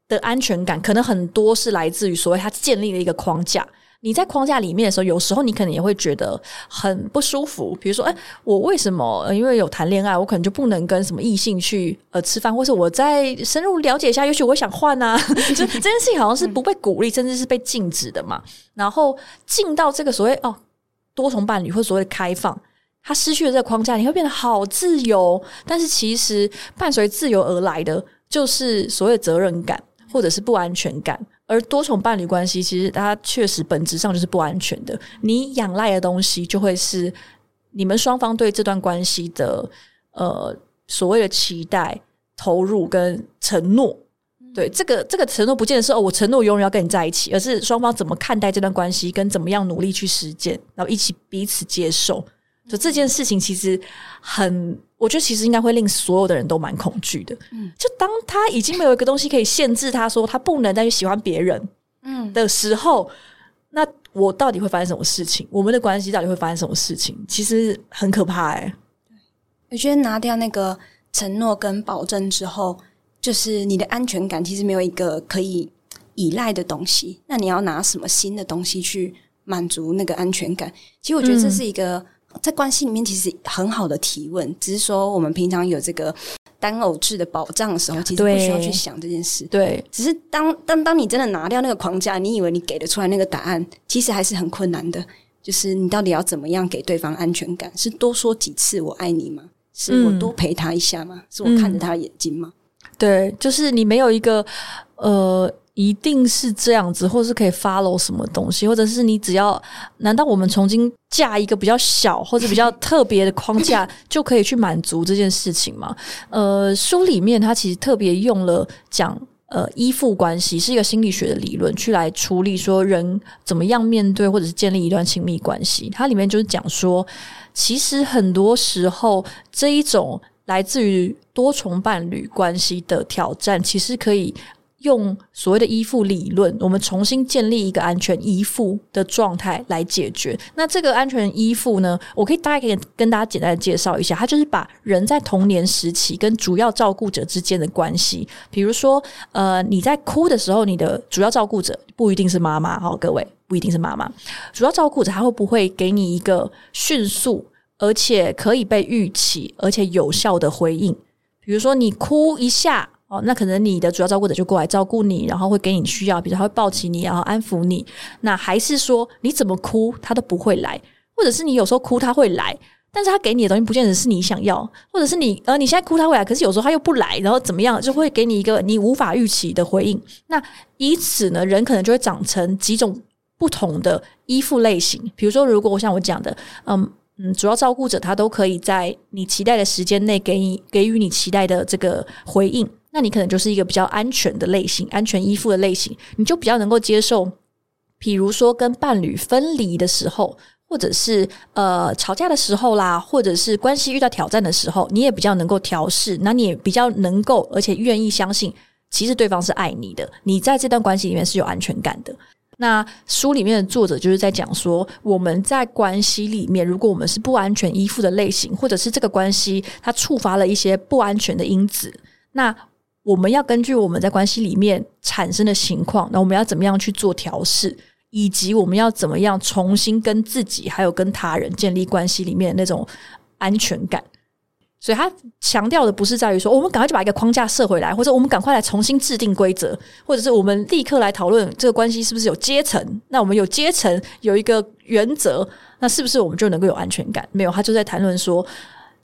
的安全感可能很多是来自于所谓它建立了一个框架。你在框架里面的时候，有时候你可能也会觉得很不舒服。比如说，哎，我为什么？因为有谈恋爱，我可能就不能跟什么异性去呃吃饭，或是我再深入了解一下，也许我想换啊。(laughs) 就这件事情好像是不被鼓励，甚至是被禁止的嘛。然后进到这个所谓哦多重伴侣或所谓开放，他失去了这个框架，你会变得好自由。但是其实伴随自由而来的，就是所谓责任感。或者是不安全感，而多重伴侣关系其实它确实本质上就是不安全的。你仰赖的东西就会是你们双方对这段关系的呃所谓的期待、投入跟承诺。对这个这个承诺，不见得是哦，我承诺永远要跟你在一起，而是双方怎么看待这段关系，跟怎么样努力去实践，然后一起彼此接受。就这件事情，其实很。我觉得其实应该会令所有的人都蛮恐惧的。嗯，就当他已经没有一个东西可以限制他说他不能再去喜欢别人，嗯的时候，那我到底会发生什么事情？我们的关系到底会发生什么事情？其实很可怕哎。
我觉得拿掉那个承诺跟保证之后，就是你的安全感其实没有一个可以依赖的东西。那你要拿什么新的东西去满足那个安全感？其实我觉得这是一个。在关系里面，其实很好的提问，只是说我们平常有这个单偶制的保障的时候，其实不需要去想这件事。
对，
只是当当当你真的拿掉那个框架，你以为你给得出来那个答案，其实还是很困难的。就是你到底要怎么样给对方安全感？是多说几次“我爱你”吗？是我多陪他一下吗？是我看着他的眼睛吗？
对，就是你没有一个呃。一定是这样子，或是可以 follow 什么东西，或者是你只要，难道我们重新架一个比较小或者比较特别的框架，(laughs) 就可以去满足这件事情吗？呃，书里面它其实特别用了讲，呃，依附关系是一个心理学的理论，去来处理说人怎么样面对或者是建立一段亲密关系。它里面就是讲说，其实很多时候这一种来自于多重伴侣关系的挑战，其实可以。用所谓的依附理论，我们重新建立一个安全依附的状态来解决。那这个安全依附呢？我可以大概可以跟大家简单介绍一下，它就是把人在童年时期跟主要照顾者之间的关系，比如说，呃，你在哭的时候，你的主要照顾者不一定是妈妈，好，各位不一定是妈妈，主要照顾者他会不会给你一个迅速而且可以被预期而且有效的回应？比如说你哭一下。哦，那可能你的主要照顾者就过来照顾你，然后会给你需要，比如他会抱起你，然后安抚你。那还是说你怎么哭他都不会来，或者是你有时候哭他会来，但是他给你的东西不见得是你想要，或者是你呃你现在哭他会来，可是有时候他又不来，然后怎么样就会给你一个你无法预期的回应。那以此呢，人可能就会长成几种不同的依附类型。比如说，如果我像我讲的，嗯嗯，主要照顾者他都可以在你期待的时间内给你给予你期待的这个回应。那你可能就是一个比较安全的类型，安全依附的类型，你就比较能够接受，比如说跟伴侣分离的时候，或者是呃吵架的时候啦，或者是关系遇到挑战的时候，你也比较能够调试，那你也比较能够，而且愿意相信，其实对方是爱你的，你在这段关系里面是有安全感的。那书里面的作者就是在讲说，我们在关系里面，如果我们是不安全依附的类型，或者是这个关系它触发了一些不安全的因子，那我们要根据我们在关系里面产生的情况，那我们要怎么样去做调试，以及我们要怎么样重新跟自己还有跟他人建立关系里面那种安全感。所以他强调的不是在于说我们赶快就把一个框架设回来，或者我们赶快来重新制定规则，或者是我们立刻来讨论这个关系是不是有阶层？那我们有阶层有一个原则，那是不是我们就能够有安全感？没有，他就在谈论说，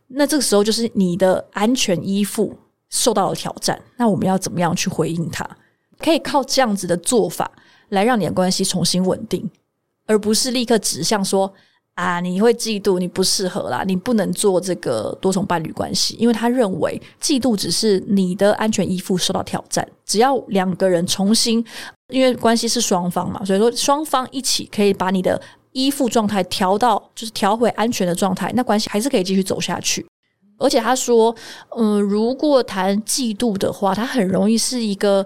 那这个时候就是你的安全依附受到了挑战，那我们要怎么样去回应它？可以靠这样子的做法来让你的关系重新稳定，而不是立刻指向说。啊，你会嫉妒，你不适合啦，你不能做这个多重伴侣关系，因为他认为嫉妒只是你的安全依附受到挑战。只要两个人重新，因为关系是双方嘛，所以说双方一起可以把你的依附状态调到就是调回安全的状态，那关系还是可以继续走下去。而且他说，嗯，如果谈嫉妒的话，他很容易是一个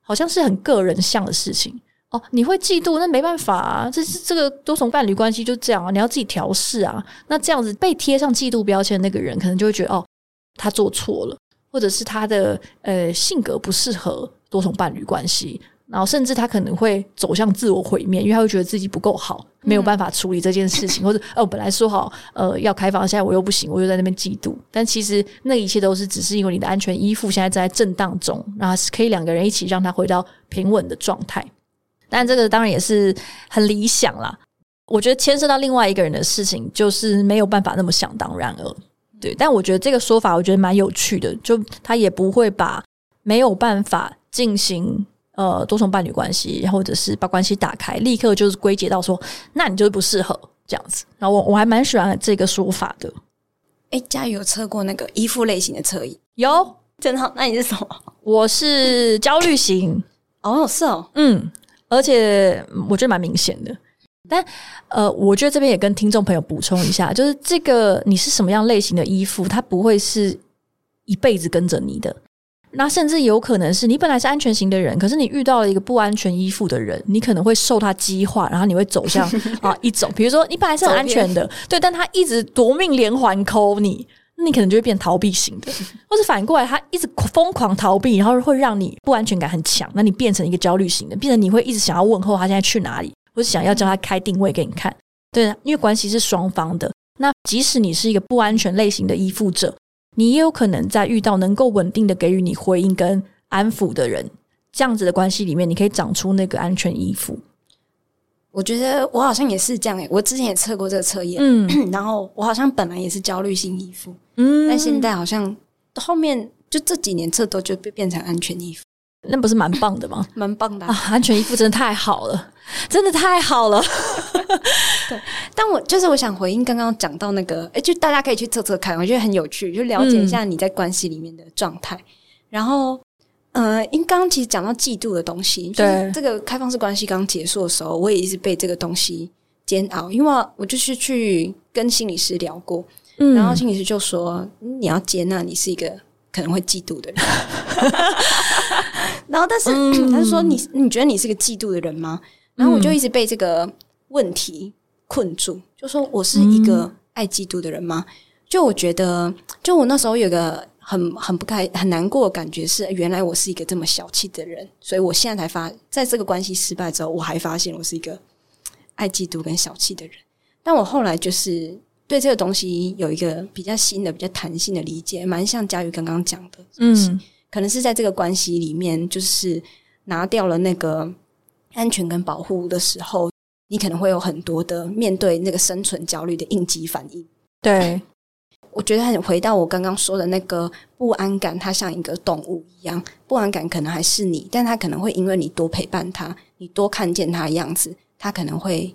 好像是很个人向的事情。哦，你会嫉妒，那没办法啊，这是这个多重伴侣关系就这样啊，你要自己调试啊。那这样子被贴上嫉妒标签的那个人，可能就会觉得哦，他做错了，或者是他的呃性格不适合多重伴侣关系，然后甚至他可能会走向自我毁灭，因为他会觉得自己不够好，没有办法处理这件事情，(laughs) 或者哦，本来说好呃要开放，现在我又不行，我又在那边嫉妒。但其实那一切都是只是因为你的安全依附现在在震荡中，然后可以两个人一起让他回到平稳的状态。但这个当然也是很理想啦。我觉得牵涉到另外一个人的事情，就是没有办法那么想当然了。对，但我觉得这个说法我觉得蛮有趣的，就他也不会把没有办法进行呃多重伴侣关系，或者是把关系打开，立刻就是归结到说，那你就是不适合这样子。然后我我还蛮喜欢这个说法的。
哎，嘉宇有测过那个依附类型的测验？
有，
真好。那你是什么？
我是焦虑型。
哦，是哦，
嗯。而且我觉得蛮明显的，但呃，我觉得这边也跟听众朋友补充一下，就是这个你是什么样类型的依附，它不会是一辈子跟着你的。那甚至有可能是你本来是安全型的人，可是你遇到了一个不安全依附的人，你可能会受他激化，然后你会走向 (laughs) 啊一种，比如说你本来是很安全的，对，但他一直夺命连环抠你。那你可能就会变逃避型的，(laughs) 或是反过来，他一直疯狂逃避，然后会让你不安全感很强。那你变成一个焦虑型的，变成你会一直想要问候他现在去哪里，或是想要叫他开定位给你看。对，因为关系是双方的。那即使你是一个不安全类型的依附者，你也有可能在遇到能够稳定的给予你回应跟安抚的人，这样子的关系里面，你可以长出那个安全依附。
我觉得我好像也是这样诶，我之前也测过这个测验，嗯，然后我好像本来也是焦虑性依附，嗯，但现在好像后面就这几年测都就变变成安全依附，
那不是蛮棒的吗？(laughs)
蛮棒的
啊！安全依附真的太好了，真的太好了。(laughs)
对，但我就是我想回应刚刚讲到那个，哎，就大家可以去测测看，我觉得很有趣，就了解一下你在关系里面的状态，然后。呃，因刚刚其实讲到嫉妒的东西，就是这个开放式关系刚结束的时候，我也一直被这个东西煎熬，因为我就是去跟心理师聊过，然后心理师就说你要接纳你是一个可能会嫉妒的人，(laughs) 然后但是他就说你你觉得你是个嫉妒的人吗？然后我就一直被这个问题困住，就说我是一个爱嫉妒的人吗？就我觉得，就我那时候有个。很很不开很难过的感觉是，原来我是一个这么小气的人，所以我现在才发，在这个关系失败之后，我还发现我是一个爱嫉妒跟小气的人。但我后来就是对这个东西有一个比较新的、比较弹性的理解，蛮像佳宇刚刚讲的，嗯，可能是在这个关系里面，就是拿掉了那个安全跟保护的时候，你可能会有很多的面对那个生存焦虑的应激反应，
对。(laughs)
我觉得很回到我刚刚说的那个不安感，它像一个动物一样，不安感可能还是你，但它可能会因为你多陪伴它，你多看见它的样子，它可能会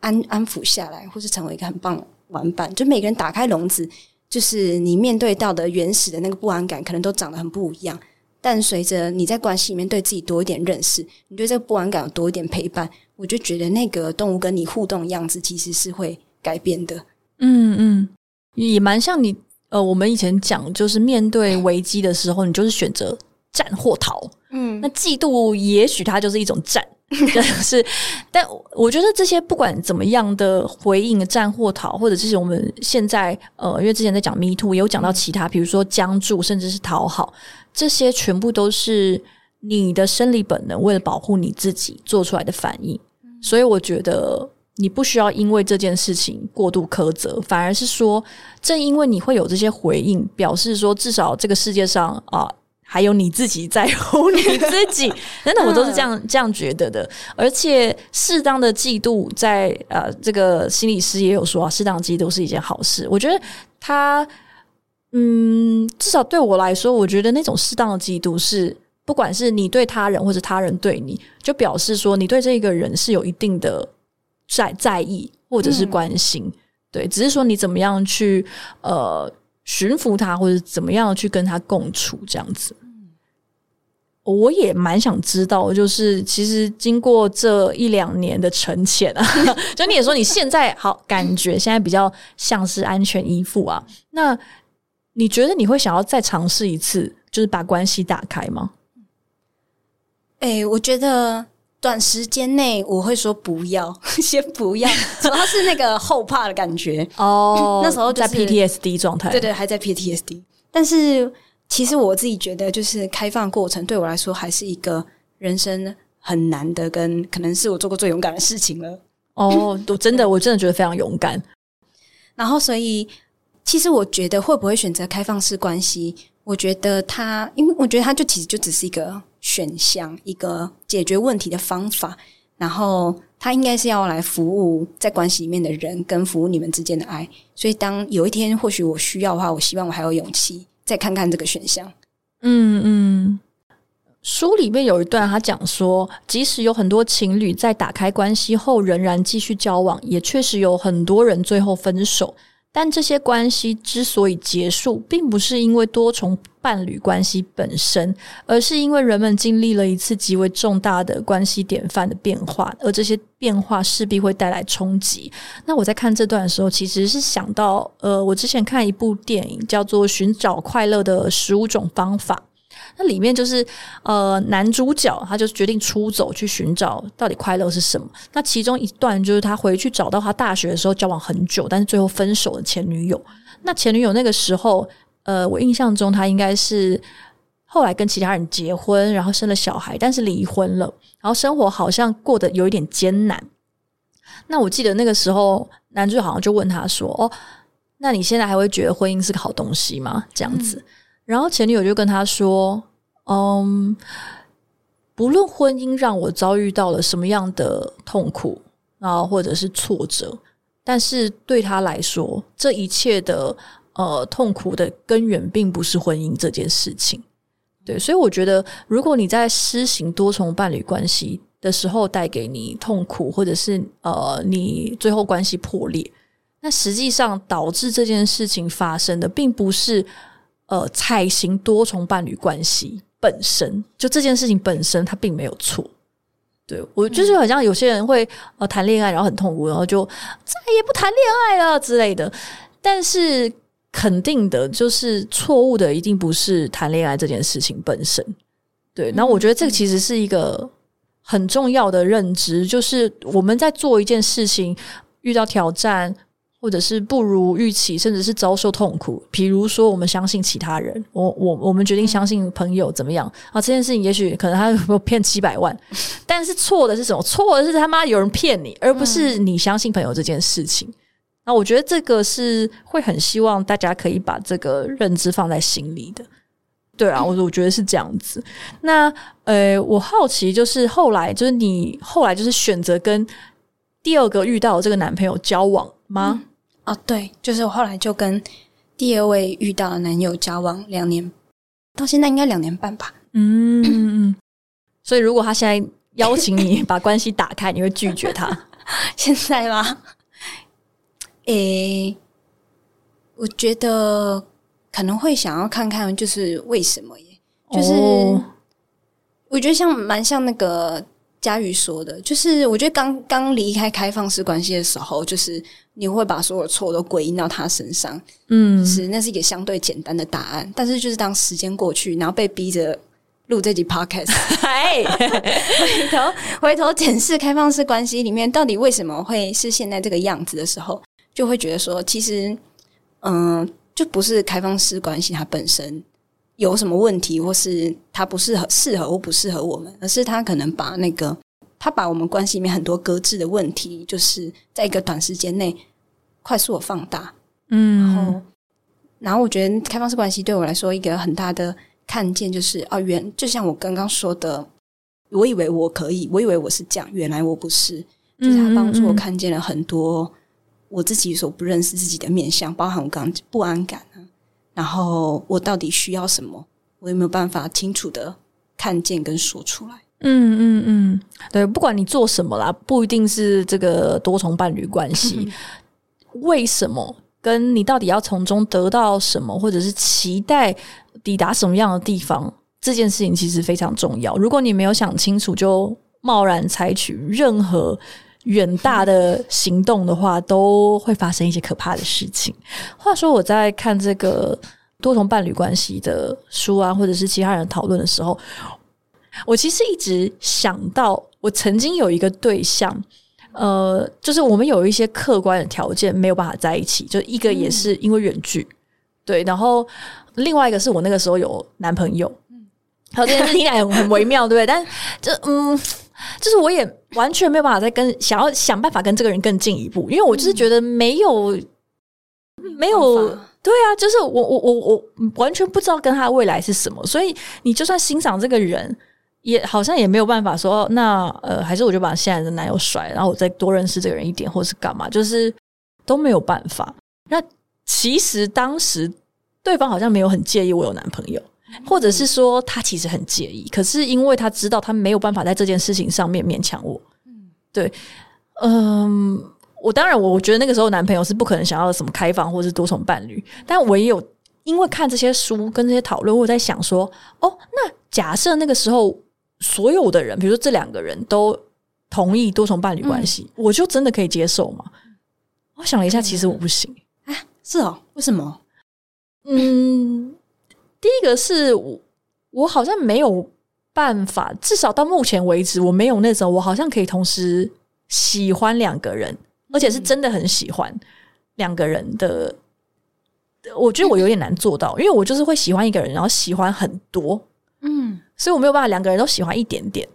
安安抚下来，或是成为一个很棒玩伴。就每个人打开笼子，就是你面对到的原始的那个不安感，可能都长得很不一样。但随着你在关系里面对自己多一点认识，你对这个不安感有多一点陪伴，我就觉得那个动物跟你互动的样子其实是会改变的。
嗯嗯。也蛮像你，呃，我们以前讲，就是面对危机的时候，你就是选择战或逃。嗯，那嫉妒也许它就是一种战，(laughs) 是。但我觉得这些不管怎么样的回应，战或逃，或者这些我们现在，呃，因为之前在讲 Me Too，也有讲到其他，比如说僵住，甚至是讨好，这些全部都是你的生理本能为了保护你自己做出来的反应。所以我觉得。你不需要因为这件事情过度苛责，反而是说，正因为你会有这些回应，表示说至少这个世界上啊，还有你自己在乎你自己，(laughs) 真的，我都是这样这样觉得的。而且，适当的嫉妒，在呃，这个心理师也有说啊，适当嫉妒是一件好事。我觉得他，嗯，至少对我来说，我觉得那种适当的嫉妒是，不管是你对他人或者他人对你，就表示说你对这个人是有一定的。在在意或者是关心，对，只是说你怎么样去呃驯服他，或者怎么样去跟他共处这样子。我也蛮想知道，就是其实经过这一两年的沉潜啊，(laughs) 就你也说你现在好感觉现在比较像是安全依附啊，那你觉得你会想要再尝试一次，就是把关系打开吗？
哎，我觉得。短时间内我会说不要，(laughs) 先不要，(laughs) 主要是那个后怕的感觉
哦。
那时候
在 PTSD 状态，
对对，还在 PTSD。但是其实我自己觉得，就是开放过程对我来说，还是一个人生很难的，跟可能是我做过最勇敢的事情了。哦，
我真的，我真的觉得非常勇敢。
然后，所以其实我觉得，会不会选择开放式关系？我觉得他，因为我觉得他就其实就只是一个。选项一个解决问题的方法，然后他应该是要来服务在关系里面的人，跟服务你们之间的爱。所以，当有一天或许我需要的话，我希望我还有勇气再看看这个选项。
嗯嗯，书里面有一段，他讲说，即使有很多情侣在打开关系后仍然继续交往，也确实有很多人最后分手。但这些关系之所以结束，并不是因为多重伴侣关系本身，而是因为人们经历了一次极为重大的关系典范的变化，而这些变化势必会带来冲击。那我在看这段的时候，其实是想到，呃，我之前看一部电影叫做《寻找快乐的十五种方法》。那里面就是呃，男主角他就决定出走去寻找到底快乐是什么。那其中一段就是他回去找到他大学的时候交往很久，但是最后分手的前女友。那前女友那个时候，呃，我印象中他应该是后来跟其他人结婚，然后生了小孩，但是离婚了，然后生活好像过得有一点艰难。那我记得那个时候，男主角好像就问他说：“哦，那你现在还会觉得婚姻是个好东西吗？”这样子。然后前女友就跟他说：“嗯，不论婚姻让我遭遇到了什么样的痛苦啊，或者是挫折，但是对他来说，这一切的呃痛苦的根源并不是婚姻这件事情。对，所以我觉得，如果你在施行多重伴侣关系的时候带给你痛苦，或者是呃你最后关系破裂，那实际上导致这件事情发生的，并不是。”呃，采行多重伴侣关系本身就这件事情本身，它并没有错。对我就是好像有些人会呃谈恋爱，然后很痛苦，然后就再也不谈恋爱了之类的。但是肯定的就是错误的，一定不是谈恋爱这件事情本身。对，那我觉得这个其实是一个很重要的认知，就是我们在做一件事情遇到挑战。或者是不如预期，甚至是遭受痛苦。比如说，我们相信其他人，我我我们决定相信朋友怎么样啊？这件事情也许可能他有骗七百万，(laughs) 但是错的是什么？错的是他妈有人骗你，而不是你相信朋友这件事情。那我觉得这个是会很希望大家可以把这个认知放在心里的。对啊，我我觉得是这样子。那呃，我好奇就是后来就是你后来就是选择跟第二个遇到这个男朋友交往吗？
哦，对，就是我后来就跟第二位遇到的男友交往两年，到现在应该两年半吧。
嗯，所以如果他现在邀请你 (laughs) 把关系打开，你会拒绝他？(laughs)
现在吗？诶，我觉得可能会想要看看，就是为什么耶？就是我觉得像蛮像那个。佳瑜说的，就是我觉得刚刚离开开放式关系的时候，就是你会把所有错都归因到他身上，嗯，是那是一个相对简单的答案。但是就是当时间过去，然后被逼着录这集 podcast，回头回头检视开放式关系里面到底为什么会是现在这个样子的时候，就会觉得说，其实嗯，就不是开放式关系它本身。有什么问题，或是他不适合、适合或不适合我们，而是他可能把那个他把我们关系里面很多搁置的问题，就是在一个短时间内快速的放大。
嗯，
然后，然后我觉得开放式关系对我来说一个很大的看见就是，啊，原就像我刚刚说的，我以为我可以，我以为我是这样，原来我不是。就是他帮助我看见了很多我自己所不认识自己的面相，包含我刚刚不安感啊，然后我到底需要什么，我有没有办法清楚的看见跟说出来？
嗯嗯嗯，对，不管你做什么啦，不一定是这个多重伴侣关系，(laughs) 为什么跟你到底要从中得到什么，或者是期待抵达什么样的地方，这件事情其实非常重要。如果你没有想清楚，就贸然采取任何远大的行动的话，都会发生一些可怕的事情。话说，我在看这个多重伴侣关系的书啊，或者是其他人讨论的时候，我其实一直想到，我曾经有一个对象，呃，就是我们有一些客观的条件没有办法在一起，就一个也是因为远距，对，然后另外一个是我那个时候有男朋友，嗯，好，这件事听起来很很微妙，对不对？但这嗯。就是我也完全没有办法再跟想要想办法跟这个人更进一步，因为我就是觉得没有、没有对啊，就是我我我我完全不知道跟他未来是什么，所以你就算欣赏这个人，也好像也没有办法说那呃，还是我就把现在的男友甩，然后我再多认识这个人一点，或是干嘛，就是都没有办法。那其实当时对方好像没有很介意我有男朋友。或者是说他其实很介意，可是因为他知道他没有办法在这件事情上面勉强我，嗯，对，嗯，我当然我觉得那个时候男朋友是不可能想要什么开放或是多重伴侣，但我也有因为看这些书跟这些讨论，我在想说，哦，那假设那个时候所有的人，比如说这两个人都同意多重伴侣关系，我就真的可以接受吗？我想了一下，其实我不行。
啊，是哦，为什么？
嗯。第一个是我，我好像没有办法，至少到目前为止，我没有那种我好像可以同时喜欢两个人，而且是真的很喜欢两个人的。我觉得我有点难做到，因为我就是会喜欢一个人，然后喜欢很多，嗯，所以我没有办法两个人都喜欢一点点，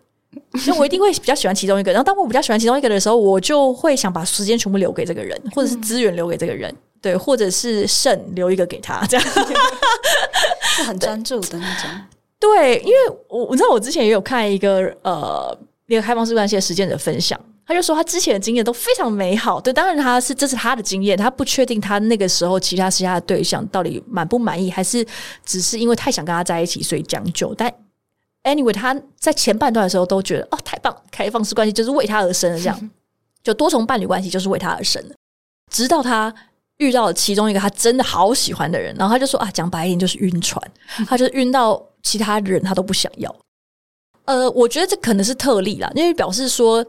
所以我一定会比较喜欢其中一个。然后当我比较喜欢其中一个的时候，我就会想把时间全部留给这个人，或者是资源留给这个人。对，或者是肾留一个给他，这样 (laughs)
是很专注的那种。(laughs)
对，因为我我知道我之前也有看一个呃那个开放式关系的实践者分享，他就说他之前的经验都非常美好。对，当然他是这是他的经验，他不确定他那个时候其他其他的对象到底满不满意，还是只是因为太想跟他在一起所以将就。但 anyway，他在前半段的时候都觉得哦太棒，开放式关系就是为他而生的，这样 (laughs) 就多重伴侣关系就是为他而生的，直到他。遇到了其中一个他真的好喜欢的人，然后他就说啊，讲白一点就是晕船，(laughs) 他就晕到其他人他都不想要。呃，我觉得这可能是特例啦，因为表示说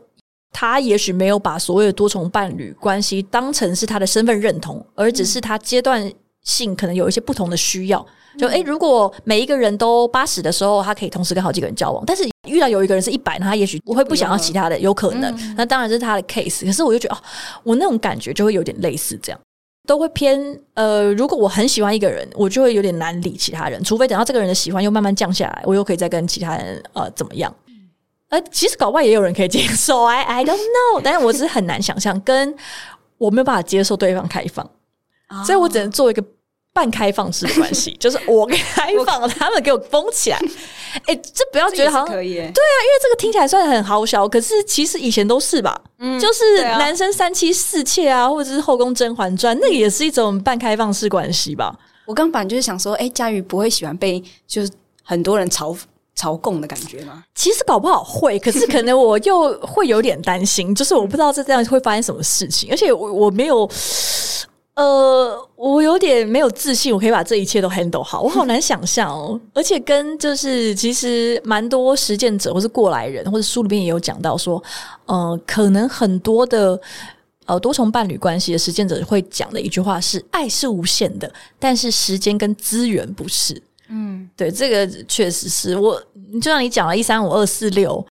他也许没有把所谓的多重伴侣关系当成是他的身份认同，而只是他阶段性可能有一些不同的需要。就诶，如果每一个人都八十的时候，他可以同时跟好几个人交往，但是遇到有一个人是一百，他也许我会不想要其他的，有可能。那当然是他的 case，可是我就觉得哦，我那种感觉就会有点类似这样。都会偏呃，如果我很喜欢一个人，我就会有点难理其他人，除非等到这个人的喜欢又慢慢降下来，我又可以再跟其他人呃怎么样？呃，其实搞外也有人可以接受，(laughs) I I don't know，但是我只是很难想象，跟我没有办法接受对方开放，所以我只能做一个。半开放式的关系，(laughs) 就是我开放，他们给我封起来。(laughs) 哎，这不要觉得好像
可以，对啊，因
为这个听起来算很好笑，可是其实以前都是吧，嗯，就是男生三妻四妾啊，或者是后宫甄嬛传，那也是一种半开放式关系吧。
我刚本来就是想说，哎，佳瑜不会喜欢被就是很多人嘲嘲供的感觉吗？
其实搞不好会，可是可能我又会有点担心，就是我不知道这这样会发生什么事情，而且我我没有。呃，我有点没有自信，我可以把这一切都 handle 好，(laughs) 我好难想象哦。而且跟就是其实蛮多实践者或是过来人，或者书里面也有讲到说，呃，可能很多的呃多重伴侣关系的实践者会讲的一句话是：爱是无限的，但是时间跟资源不是。嗯，对，这个确实是我，就像你讲了一三五二四六。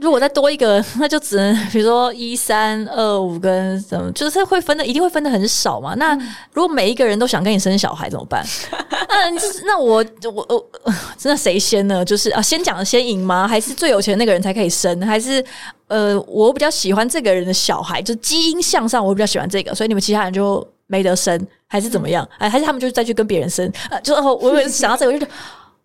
如果再多一个，(laughs) 那就只能比如说一三二五跟什么，就是会分的，一定会分的很少嘛。那如果每一个人都想跟你生小孩怎么办？(laughs) 那，那我我我，(laughs) 真的谁先呢？就是啊，先讲先赢吗？还是最有钱那个人才可以生？还是呃，我比较喜欢这个人的小孩，就基因向上，我比较喜欢这个，所以你们其他人就没得生，还是怎么样？哎，还是他们就再去跟别人生？呃，就我我想到这个，我就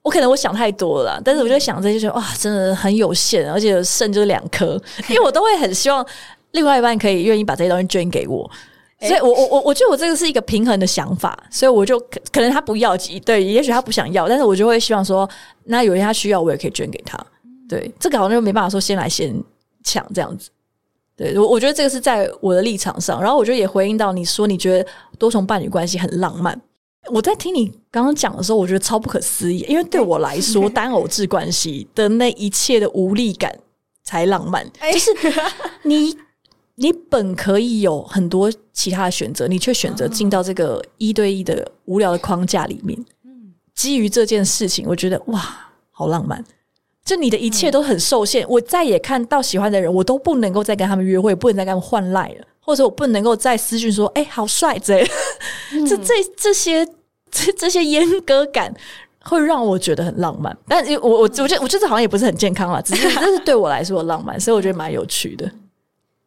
我可能我想太多了，但是我就想这些，就哇，真的很有限，而且肾就是两颗，(laughs) 因为我都会很希望另外一半可以愿意把这些东西捐给我。所以，我我我我觉得我这个是一个平衡的想法，所以我就可可能他不要急，对，也许他不想要，但是我就会希望说，那有一天他需要，我也可以捐给他。对，这个好像就没办法说先来先抢这样子。对我，我觉得这个是在我的立场上，然后我觉得也回应到你说你觉得多重伴侣关系很浪漫。我在听你刚刚讲的时候，我觉得超不可思议，因为对我来说，(laughs) 单偶制关系的那一切的无力感才浪漫，就是 (laughs) 你。你本可以有很多其他的选择，你却选择进到这个一对一的无聊的框架里面。嗯，基于这件事情，我觉得哇，好浪漫！就你的一切都很受限，我再也看到喜欢的人，我都不能够再跟他们约会，不能再跟他们换赖了，或者我不能够再私讯说：“哎，好帅！” (laughs) 这这这这些这这些阉割感会让我觉得很浪漫。但我我我觉得我觉得好像也不是很健康啊，(laughs) 只是这是对我来说浪漫，所以我觉得蛮有趣的。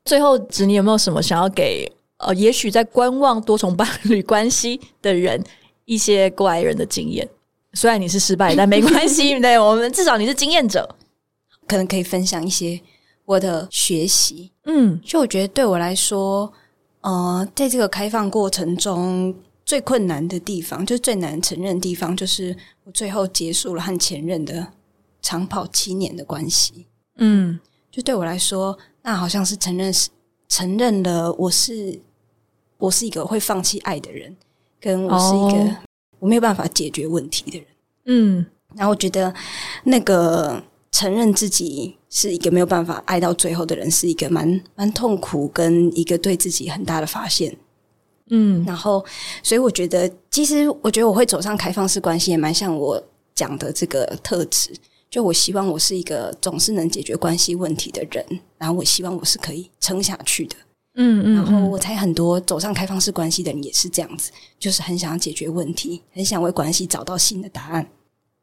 最后，子你有没有什么想要给呃，也许在观望多重伴侣关系的人一些过来人的经验？虽然你是失败，但没关系，(laughs) 对我们至少你是经验者，
可能可以分享一些我的学习。嗯，就我觉得对我来说，呃，在这个开放过程中最困难的地方，就是最难承认的地方，就是我最后结束了和前任的长跑七年的关系。嗯，就对我来说。那好像是承认是承认了我是我是一个会放弃爱的人，跟我是一个我没有办法解决问题的人。嗯，然后我觉得那个承认自己是一个没有办法爱到最后的人，是一个蛮蛮痛苦跟一个对自己很大的发现。嗯，然后所以我觉得，其实我觉得我会走上开放式关系，也蛮像我讲的这个特质。就我希望我是一个总是能解决关系问题的人，然后我希望我是可以撑下去的，嗯嗯，然后我猜很多走上开放式关系的人也是这样子，就是很想要解决问题，很想为关系找到新的答案，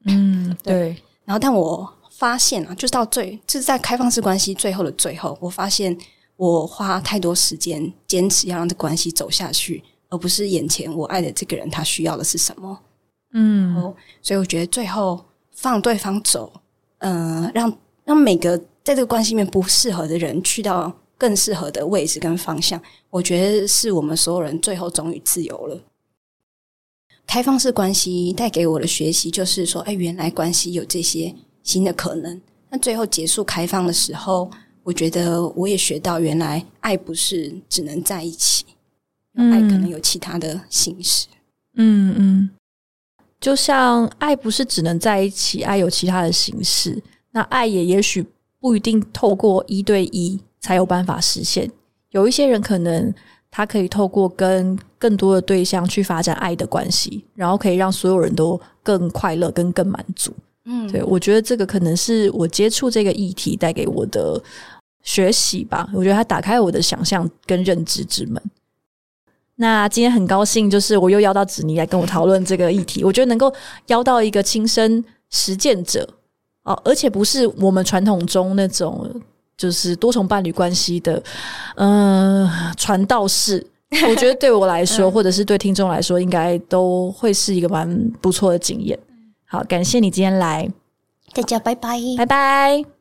嗯，(laughs) 对。
然后，但我发现啊，就是到最就是在开放式关系最后的最后，我发现我花太多时间坚持要让这关系走下去，而不是眼前我爱的这个人他需要的是什么，嗯，所以我觉得最后。放对方走，嗯，让让每个在这个关系里面不适合的人去到更适合的位置跟方向，我觉得是我们所有人最后终于自由了。开放式关系带给我的学习就是说，哎，原来关系有这些新的可能。那最后结束开放的时候，我觉得我也学到，原来爱不是只能在一起，爱可能有其他的形式。嗯嗯。
就像爱不是只能在一起，爱有其他的形式。那爱也也许不一定透过一对一才有办法实现。有一些人可能他可以透过跟更多的对象去发展爱的关系，然后可以让所有人都更快乐、跟更满足。嗯，对我觉得这个可能是我接触这个议题带给我的学习吧。我觉得它打开我的想象跟认知之门。那今天很高兴，就是我又邀到子妮来跟我讨论这个议题。我觉得能够邀到一个亲身实践者哦，而且不是我们传统中那种就是多重伴侣关系的嗯传道士。我觉得对我来说，或者是对听众来说，应该都会是一个蛮不错的经验。好，感谢你今天来，
大家拜拜，
拜拜。